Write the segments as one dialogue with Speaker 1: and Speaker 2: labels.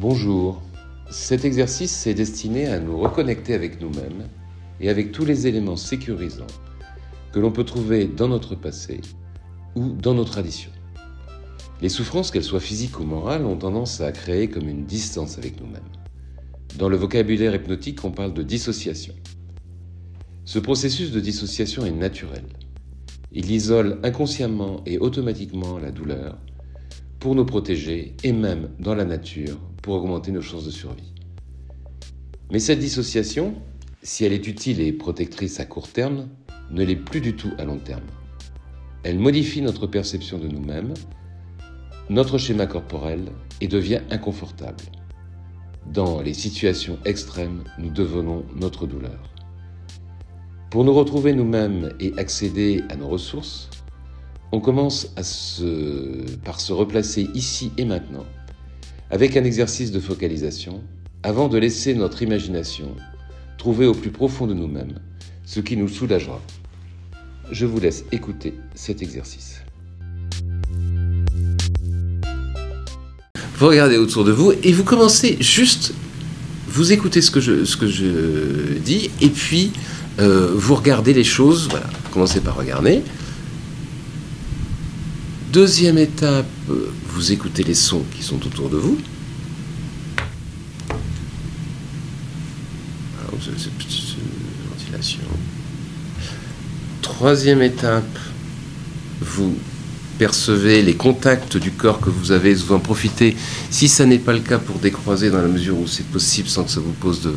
Speaker 1: Bonjour. Cet exercice est destiné à nous reconnecter avec nous-mêmes et avec tous les éléments sécurisants que l'on peut trouver dans notre passé ou dans nos traditions. Les souffrances, qu'elles soient physiques ou morales, ont tendance à créer comme une distance avec nous-mêmes. Dans le vocabulaire hypnotique, on parle de dissociation. Ce processus de dissociation est naturel. Il isole inconsciemment et automatiquement la douleur pour nous protéger et même dans la nature pour augmenter nos chances de survie. Mais cette dissociation, si elle est utile et protectrice à court terme, ne l'est plus du tout à long terme. Elle modifie notre perception de nous-mêmes, notre schéma corporel et devient inconfortable. Dans les situations extrêmes, nous devenons notre douleur. Pour nous retrouver nous-mêmes et accéder à nos ressources, on commence par se replacer ici et maintenant avec un exercice de focalisation avant de laisser notre imagination trouver au plus profond de nous-mêmes ce qui nous soulagera. Je vous laisse écouter cet exercice. Vous regardez autour de vous et vous commencez juste, vous écoutez ce que je, ce que je dis et puis euh, vous regardez les choses. Voilà, commencez par regarder. Deuxième étape, euh, vous écoutez les sons qui sont autour de vous. Troisième étape, vous percevez les contacts du corps que vous avez, vous en profitez. Si ça n'est pas le cas, pour décroiser dans la mesure où c'est possible sans que ça vous pose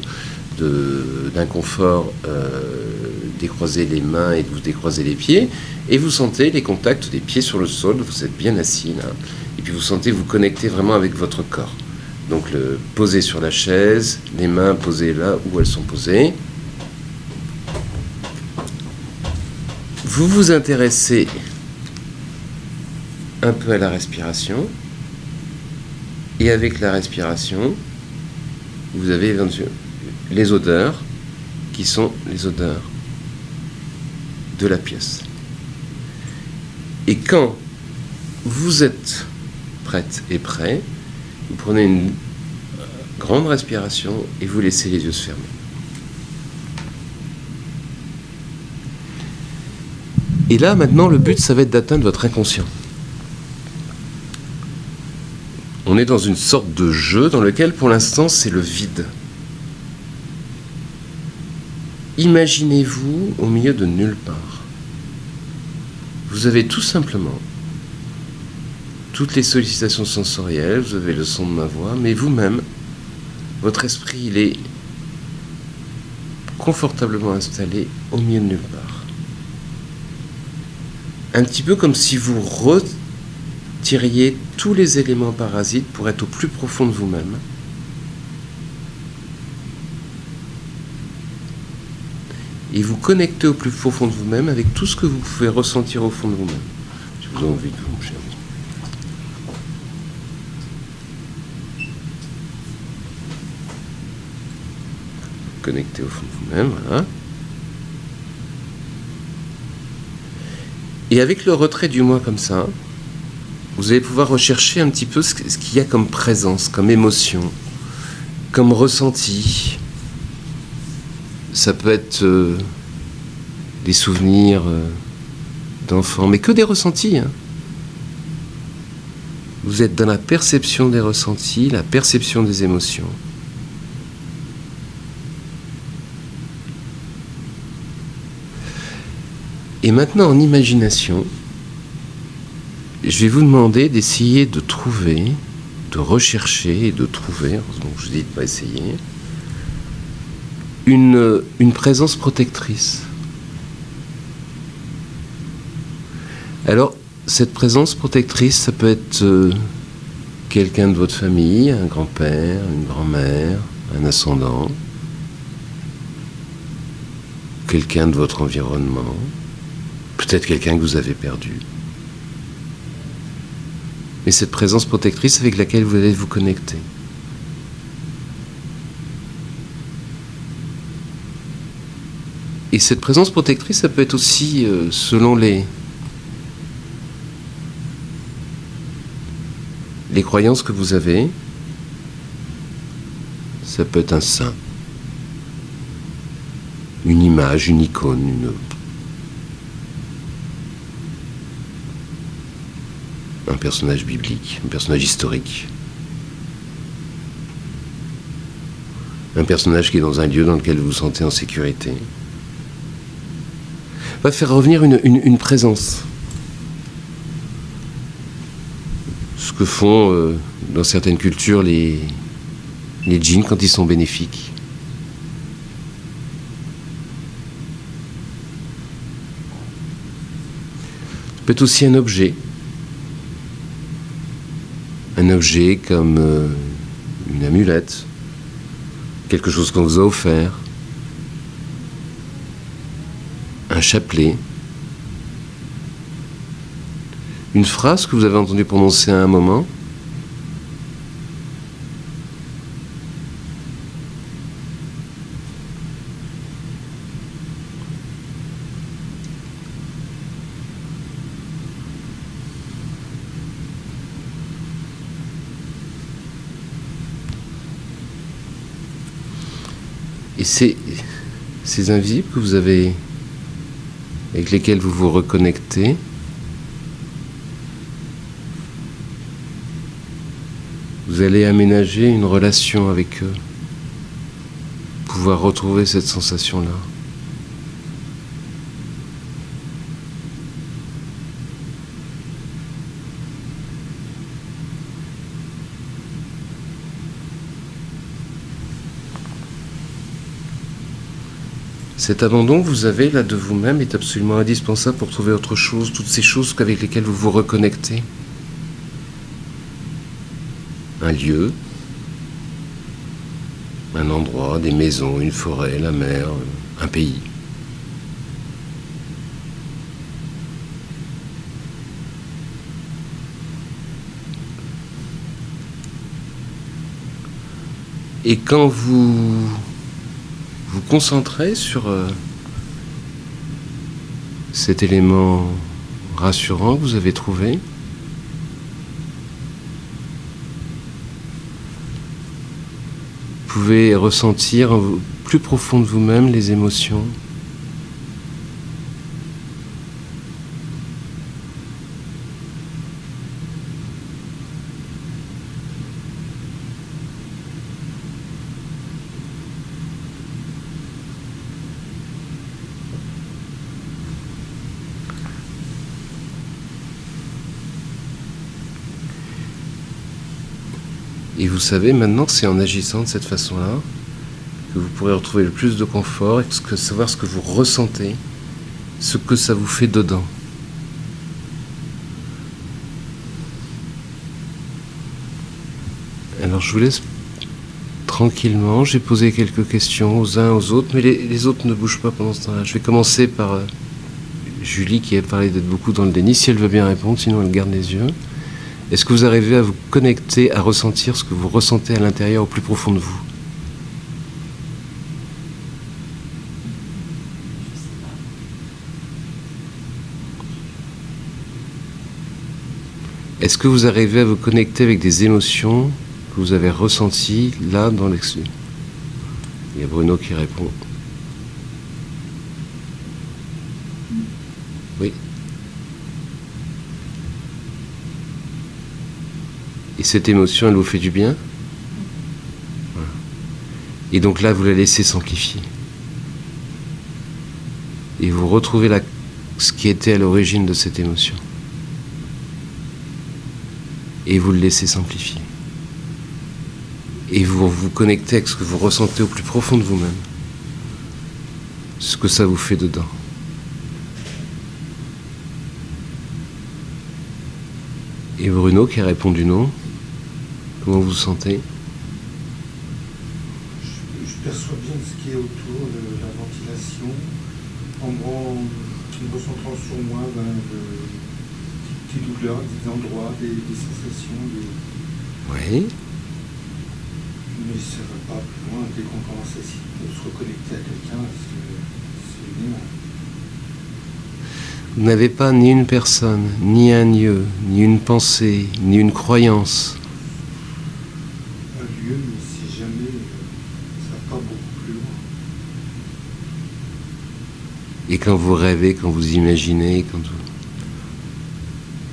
Speaker 1: d'inconfort, euh, décroiser les mains et de vous décroiser les pieds et vous sentez les contacts des pieds sur le sol, vous êtes bien assis là, et puis vous sentez vous connecter vraiment avec votre corps. Donc le poser sur la chaise, les mains posées là où elles sont posées. Vous vous intéressez un peu à la respiration, et avec la respiration, vous avez les odeurs qui sont les odeurs de la pièce. Et quand vous êtes prête et prêt, vous prenez une grande respiration et vous laissez les yeux se fermer. Et là, maintenant, le but, ça va être d'atteindre votre inconscient. On est dans une sorte de jeu dans lequel, pour l'instant, c'est le vide. Imaginez-vous au milieu de nulle part. Vous avez tout simplement toutes les sollicitations sensorielles, vous avez le son de ma voix, mais vous-même, votre esprit, il est confortablement installé au milieu de nulle part. Un petit peu comme si vous retiriez tous les éléments parasites pour être au plus profond de vous-même. Et vous connectez au plus profond de vous-même avec tout ce que vous pouvez ressentir au fond de vous-même. Je vous envie de vous, cher connecté au fond de vous-même. Voilà. Et avec le retrait du moi comme ça, vous allez pouvoir rechercher un petit peu ce qu'il y a comme présence, comme émotion, comme ressenti. Ça peut être euh, des souvenirs euh, d'enfants, mais que des ressentis. Hein. Vous êtes dans la perception des ressentis, la perception des émotions. Et maintenant, en imagination, je vais vous demander d'essayer de trouver, de rechercher et de trouver, heureusement je dis de pas essayer, une, présence protectrice. Alors, cette présence protectrice, ça peut être euh, quelqu'un de votre famille, un grand-père, une grand-mère, un ascendant, quelqu'un de votre environnement, peut-être quelqu'un que vous avez perdu. Mais cette présence protectrice avec laquelle vous allez vous connecter. Et cette présence protectrice, ça peut être aussi, euh, selon les, les croyances que vous avez, ça peut être un saint, une image, une icône, une... un personnage biblique, un personnage historique. Un personnage qui est dans un lieu dans lequel vous vous sentez en sécurité. Va faire revenir une, présence. Ce que font euh, dans certaines cultures les, les djinns quand ils sont bénéfiques. Ça peut être aussi un objet. Un objet comme euh, une amulette, quelque chose qu'on vous a offert, un chapelet, une phrase que vous avez entendu prononcer à un moment. Et c'est ces invisibles que vous avez, avec lesquels vous vous reconnectez, vous allez aménager une relation avec eux, pouvoir retrouver cette sensation-là. Cet abandon que vous avez là de vous-même est absolument indispensable pour trouver autre chose, toutes ces choses avec lesquelles vous vous reconnectez. Un lieu, un endroit, des maisons, une forêt, la mer, un pays. Et quand vous vous concentrez sur euh, cet élément rassurant que vous avez trouvé? Vous pouvez ressentir plus profond de vous-même les émotions? Vous savez, maintenant, c'est en agissant de cette façon-là que vous pourrez retrouver le plus de confort et que savoir ce que vous ressentez, ce que ça vous fait dedans. Alors je vous laisse tranquillement. J'ai posé quelques questions aux uns aux autres, mais les, autres ne bougent pas pendant ce temps-là. Je vais commencer par euh, Julie qui a parlé d'être beaucoup dans le déni. Si elle veut bien répondre, sinon elle garde les yeux. Est-ce que vous arrivez à vous connecter, à ressentir ce que vous ressentez à l'intérieur au plus profond de vous? Est-ce que vous arrivez à vous connecter avec des émotions que vous avez ressenties là dans l'extérieur Il y a Bruno qui répond. Et cette émotion, elle vous fait du bien Et donc là, vous la laissez s'amplifier. Et vous retrouvez ce qui était à l'origine de cette émotion. Et vous le laissez s'amplifier. Et vous vous connectez avec ce que vous ressentez au plus profond de vous-même. Ce que ça vous fait dedans. Et Bruno qui a répondu non. Comment vous vous sentez?
Speaker 2: Je, perçois bien ce qui est autour de la ventilation, en me, recentrant sur moi ben, des, douleurs, des endroits, des, sensations.
Speaker 1: Oui.
Speaker 2: Mais ça ne va pas plus loin dès qu'on commence à se reconnecter à quelqu'un, c'est énorme.
Speaker 1: Vous n'avez pas ni une personne, ni un lieu, ni une pensée, ni une croyance Et quand vous rêvez, quand vous imaginez, quand vous...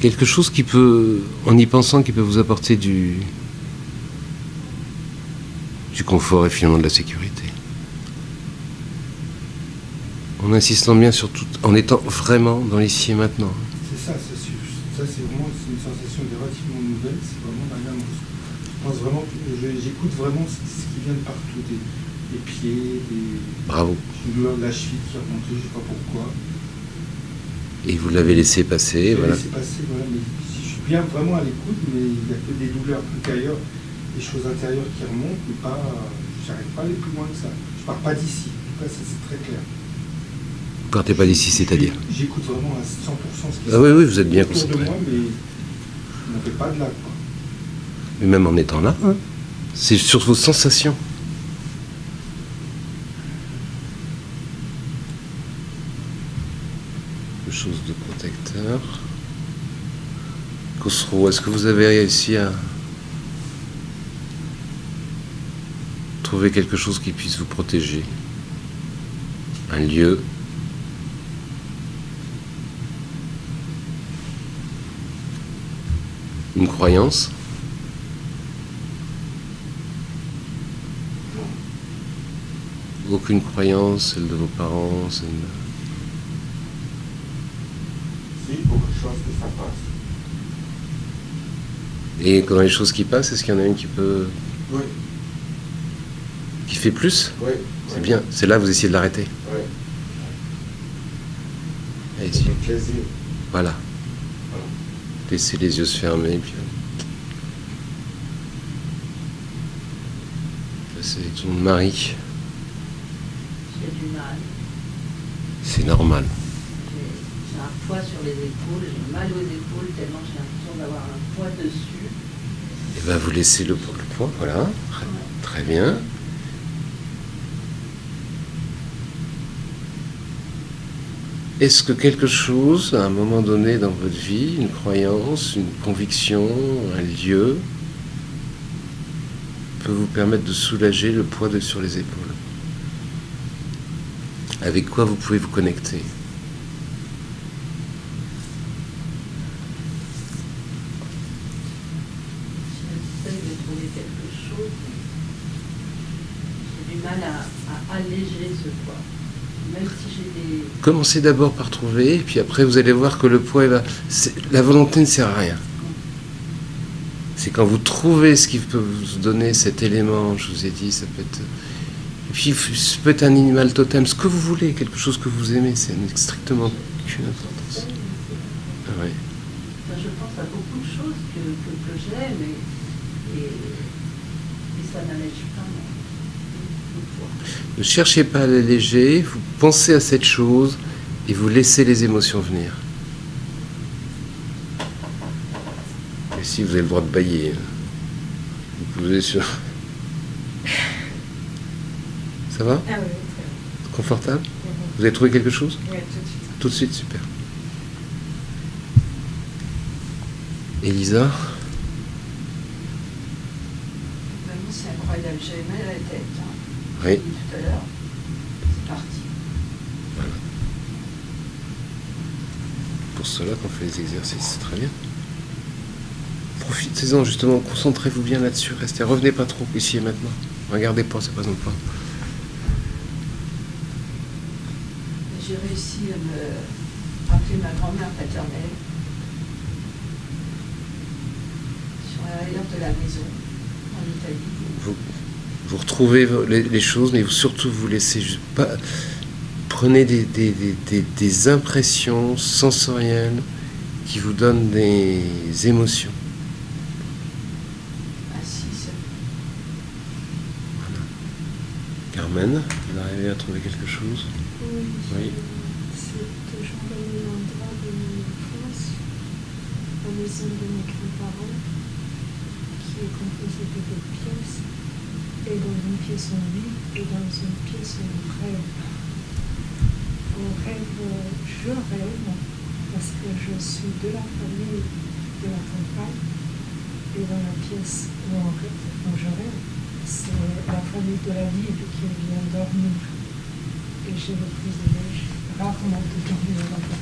Speaker 1: Quelque chose qui peut, en y pensant, qui peut vous apporter du, du confort et finalement de la sécurité. En insistant bien sur tout, en étant vraiment dans l'ici et maintenant.
Speaker 2: C'est ça, ça c'est vraiment une sensation relativement nouvelle, c'est vraiment. Je pense vraiment j'écoute vraiment ce, qui vient de partout, des pieds, des,
Speaker 1: Bravo.
Speaker 2: de la cheville qui est remontée, je sais pas pourquoi.
Speaker 1: Et vous l'avez laissé passer,
Speaker 2: J'ai
Speaker 1: voilà.
Speaker 2: laissé passer, voilà, mais si je suis bien vraiment à l'écoute, mais il n'y a que des douleurs intérieures, des choses intérieures qui remontent, mais pas, j'arrive pas à aller plus loin que ça. Je pars pas d'ici, en tout cas ça c'est très clair.
Speaker 1: Vous partez pas d'ici, c'est-à-dire?
Speaker 2: J'écoute vraiment à 100% ce qui
Speaker 1: Ah
Speaker 2: se
Speaker 1: oui, oui,
Speaker 2: passe
Speaker 1: vous êtes bien
Speaker 2: autour de
Speaker 1: concentré.
Speaker 2: moi, mais je n'en fais pas de là, quoi.
Speaker 1: Mais même en étant là, c'est sur vos sensations. Chose de protecteur. Khosrow, est-ce que vous avez réussi à trouver quelque chose qui puisse vous protéger? Un lieu? Une croyance? Aucune croyance, celle de vos parents, celle de-
Speaker 2: Si, beaucoup de choses que ça passe.
Speaker 1: Et dans les choses qui passent, est-ce qu'il y en a une qui peut.
Speaker 2: Oui,
Speaker 1: qui fait plus?
Speaker 2: Oui.
Speaker 1: C'est bien. C'est là que vous essayez de l'arrêter.
Speaker 2: Oui,
Speaker 1: Allez-y.
Speaker 2: c'est plaisir.
Speaker 1: Voilà.
Speaker 2: Voilà.
Speaker 1: Laissez les yeux se fermer. Puis... Passez avec ton mari.
Speaker 3: J'ai du mal.
Speaker 1: C'est normal.
Speaker 3: Poids sur les épaules, j'ai mal aux épaules tellement j'ai l'impression d'avoir un poids dessus.
Speaker 1: Et ben vous laissez le, le point. Voilà. Très, très bien. Est-ce que quelque chose, à un moment donné dans votre vie, une croyance, une conviction, un lieu, peut vous permettre de soulager le poids de, sur les épaules? Avec quoi vous pouvez vous connecter
Speaker 3: J'essaie de trouver quelque chose. J'ai du mal à, à alléger ce poids. Même si j'ai des.
Speaker 1: Commencez d'abord par trouver, puis après vous allez voir que le poids, va... la volonté ne sert à rien. C'est quand vous trouvez ce qui peut vous donner cet élément, je vous ai dit, ça peut être... Et puis ça peut être un animal totem, ce que vous voulez, quelque chose que vous aimez, c'est strictement aucune importance. Ah.
Speaker 3: Enfin, je pense à beaucoup de choses que, que, j'aime et, et, ça n'allège pas.
Speaker 1: Ne cherchez pas à l'alléger, vous pensez à cette chose et vous laissez les émotions venir. Et si vous avez le droit de bailler, hein. vous posez sur. Ça va?
Speaker 4: Ah oui, très
Speaker 1: Confortable?
Speaker 4: Bien.
Speaker 1: Vous avez trouvé quelque chose?
Speaker 4: Oui, tout de suite.
Speaker 1: Tout de suite, super. Elisa?
Speaker 4: Vraiment, c'est incroyable. J'avais mal à la tête. Hein.
Speaker 1: Oui.
Speaker 4: Tout à l'heure, c'est parti.
Speaker 1: Pour cela qu'on fait les exercices, c'est très bien. Profitez-en justement, concentrez-vous bien là-dessus, restez, revenez pas trop ici et maintenant. Regardez pas, c'est pas un point.
Speaker 4: Et J'ai réussi à me rappeler ma grand-mère paternelle sur l'arrière de la maison en Italie.
Speaker 1: Vous, vous retrouvez les, les choses, mais vous, surtout vous laissez juste pas. Prenez des, des- des- impressions sensorielles qui vous donnent des émotions.
Speaker 4: assise.
Speaker 1: Carmen, vous arrivez à trouver quelque chose?
Speaker 5: Oui,
Speaker 1: Oui.
Speaker 5: c'est toujours le même endroit de mon enfance, la maison de mes grands-parents, qui est composée de deux pièces. Et dans une pièce on vit et dans une pièce on rêve. On rêve, je rêve, parce que je suis de la famille de la campagne. Et dans la pièce où, on rêve, où je rêve, c'est la famille de la ville qui vient dormir. Et j'ai le privilège, rarement dedans le là-bas.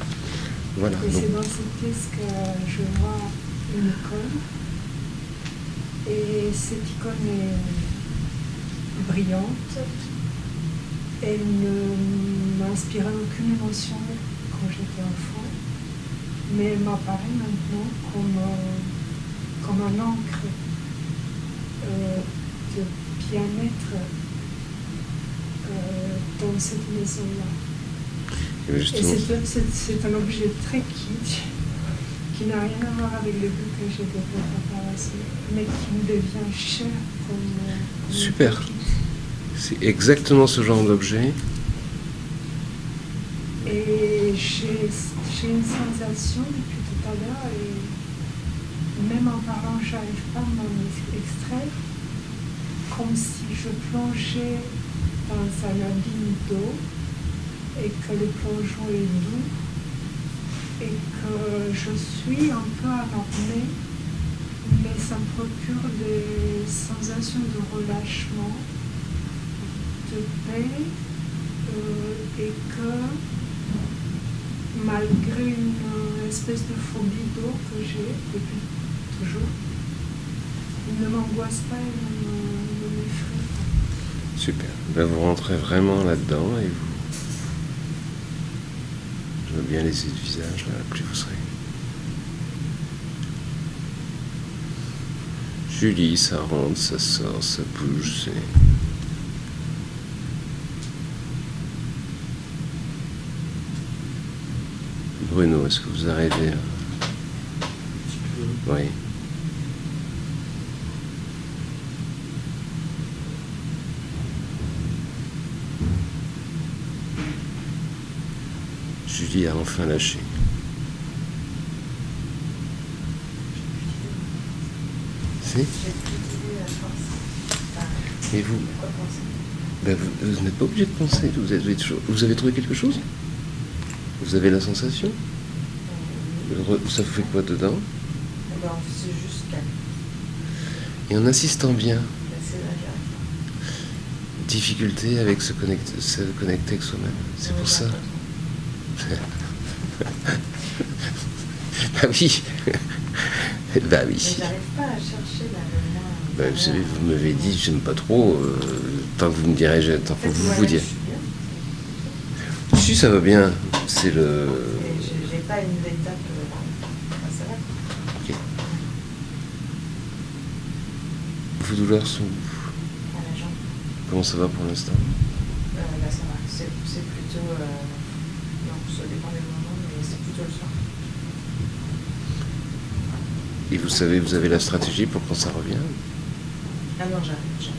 Speaker 1: Voilà.
Speaker 5: Et c'est dans cette pièce que je vois une icône. Et cette icône est brillante. Elle ne m'inspirait aucune émotion quand j'étais enfant. Mais elle m'apparaît maintenant comme, un- comme un encre euh, de bien-être euh, dans cette maison-là. C'est- un objet très kitsch qui n'a rien à voir avec le goût que j'ai développé par la mais qui me devient cher comme. euh, comme
Speaker 1: Super. C'est exactement ce genre d'objet.
Speaker 5: Et j'ai une sensation depuis tout à l'heure, et même en parlant, j'arrive pas à m'en ex- extraire, comme si je plongeais dans un abîme d'eau et que le plongeon est doux et que je suis un peu alarmée, mais ça me procure des sensations de relâchement, euh, et que malgré une espèce de phobie d'eau que j'ai depuis toujours, il ne m'angoisse pas et ne ne m'effraie pas.
Speaker 1: Super. Ben, vous rentrez vraiment là-dedans et vous. Je veux bien laisser le visage là, plus vous serez. Julie, ça rentre, ça sort, ça bouge, c'est. Bruno, est-ce que vous arrivez
Speaker 2: peu.
Speaker 1: Oui. Julie a enfin lâché. Si Et vous? Ben, Vous, vous n'êtes pas obligé de penser. Vous avez trouvé quelque chose? Vous avez la sensation Ça vous fait quoi dedans
Speaker 4: eh ben, C'est juste calme.
Speaker 1: Et en insistant bien,
Speaker 4: Ben,
Speaker 1: difficulté avec se connecter, se connecter avec soi-même. C'est pour ça. bah oui. bah oui.
Speaker 4: Mais pas à chercher moins.
Speaker 1: Bah, vous savez, vous m'avez dit, j'aime pas trop, euh, tant que vous me direz, tant que vous vous direz.
Speaker 4: je.
Speaker 1: Si, ça va bien. C'est le.
Speaker 4: J'ai- pas une étape. euh, enfin, ça va.
Speaker 1: Ok. Vos douleurs sont où
Speaker 4: À la jambe.
Speaker 1: Comment ça va pour l'instant?
Speaker 4: Euh, là, ça va. C'est plutôt. Euh... Non, ça dépend des moments, mais c'est plutôt le soir.
Speaker 1: Et vous savez, vous avez la stratégie pour quand ça revient?
Speaker 4: Ah non, j'arrive.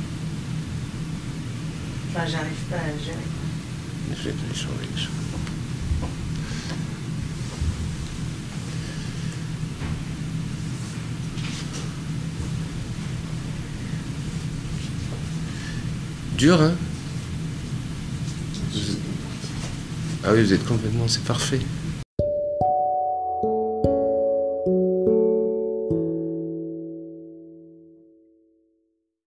Speaker 4: Enfin, j'arrive pas à gérer.
Speaker 1: Je vais te changer les choses. Dur, hein Ah oui, vous êtes complètement... C'est parfait.